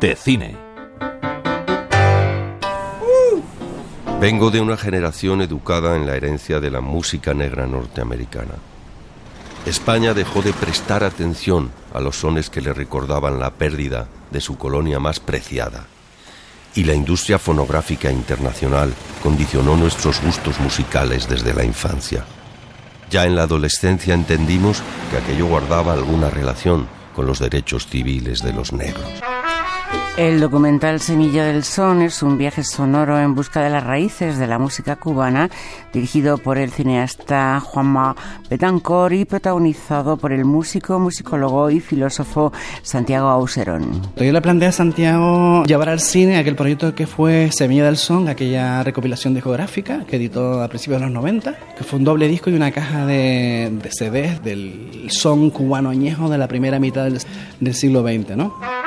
De cine. Vengo de una generación educada en la herencia de la música negra norteamericana. España dejó de prestar atención a los sones que le recordaban la pérdida de su colonia más preciada. Y la industria fonográfica internacional condicionó nuestros gustos musicales desde la infancia. Ya en la adolescencia entendimos que aquello guardaba alguna relación con los derechos civiles de los negros. El documental Semilla del Son es un viaje sonoro en busca de las raíces de la música cubana, dirigido por el cineasta Juanma Betancor y protagonizado por el músico, musicólogo y filósofo Santiago Auserón. Yo le planteé a Santiago llevar al cine aquel proyecto que fue Semilla del Son, aquella recopilación discográfica que editó a principios de los 90, que fue un doble disco y una caja de, de CDs del son cubano añejo de la primera mitad del, del siglo XX, ¿no?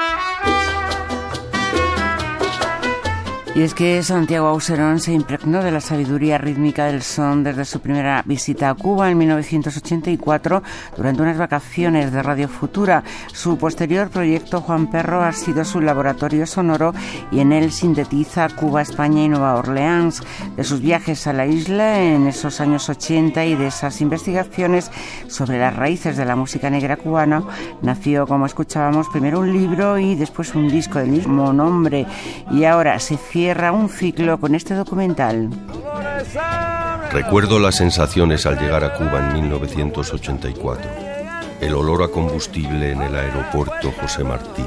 Y es que Santiago Auserón se impregnó de la sabiduría rítmica del son desde su primera visita a Cuba en 1984 durante unas vacaciones de Radio Futura. Su posterior proyecto Juan Perro ha sido su laboratorio sonoro y en él sintetiza Cuba, España y Nueva Orleans. De sus viajes a la isla en esos años 80 y de esas investigaciones sobre las raíces de la música negra cubana nació, como escuchábamos, primero un libro y después un disco del mismo nombre. Y ahora se cierra un ciclo con este documental. Recuerdo las sensaciones al llegar a Cuba en 1984. El olor a combustible en el aeropuerto José Martí,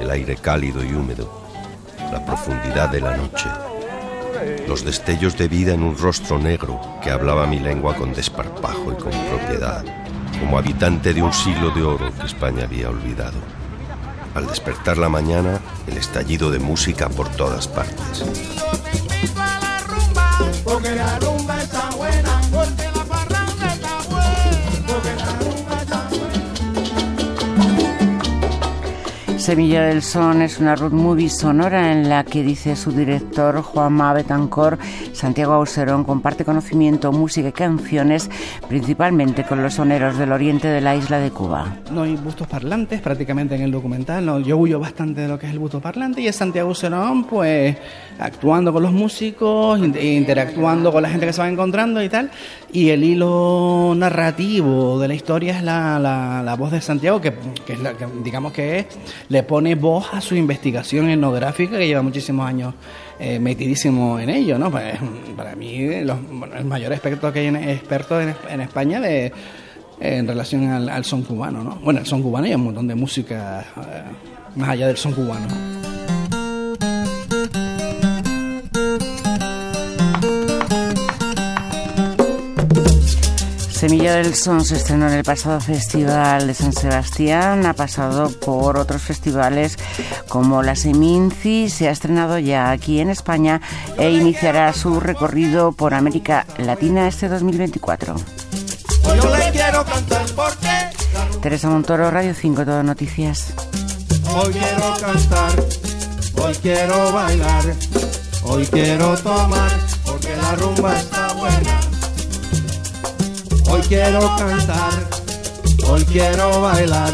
el aire cálido y húmedo, la profundidad de la noche, los destellos de vida en un rostro negro que hablaba mi lengua con desparpajo y con propiedad, como habitante de un siglo de oro que España había olvidado. Al despertar la mañana, el estallido de música por todas partes. Semilla del Son es una road movie sonora en la que dice su director Juanma Betancor, Santiago Auserón comparte conocimiento, música y canciones principalmente con los soneros del oriente de la isla de Cuba. No hay bustos parlantes prácticamente en el documental, no, yo huyo bastante de lo que es el busto parlante y es Santiago Auserón pues actuando con los músicos, interactuando con la gente que se va encontrando y tal, y el hilo narrativo de la historia es la, la, la voz de Santiago que, que es la que digamos que es pone voz a su investigación etnográfica que lleva muchísimos años eh, metidísimo en ello, ¿no? Para mí, los, bueno, el mayor experto que hay en, experto en, en España de, en relación al, son cubano, ¿no? Bueno, el son cubano y un montón de música eh, más allá del son cubano. Semilla del Son se estrenó en el pasado Festival de San Sebastián, ha pasado por otros festivales como la Seminci, se ha estrenado ya aquí en España e iniciará su recorrido por América Latina este 2024. Yo le quiero cantar porque Teresa Montoro, Radio 5, Todo Noticias. hoy quiero cantar, hoy quiero bailar, hoy quiero tomar porque la rumba está. Hoy quiero cantar, hoy quiero bailar,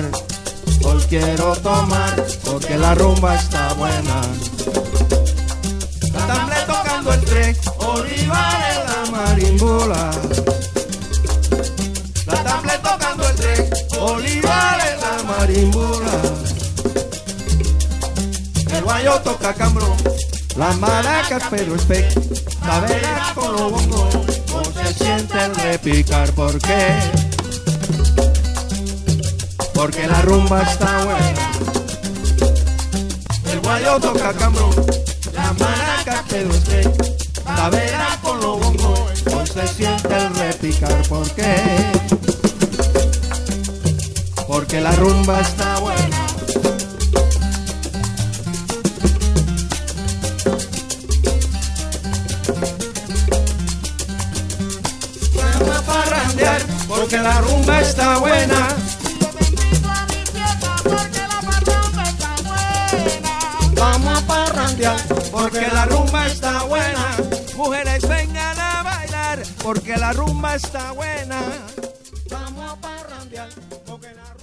hoy quiero tomar porque la rumba está buena. Tamble tocando el tren, Olivar en la marimbula. La tamble tocando el tren, Olivar en la marimbula. El guayo toca cambrón, las maracas pero espe, la vera con los bongos, no se siente el repicar, ¿por qué? Porque la rumba está buena. El guayo toca cambrón, las maracas pero espe, la vera con los bongos, no se siente el repicar, ¿por qué? Porque la rumba está porque la rumba está buena. Vamos a parrandear porque la rumba está buena. Mujeres vengan a bailar porque la rumba está buena. Vamos a parrandear porque la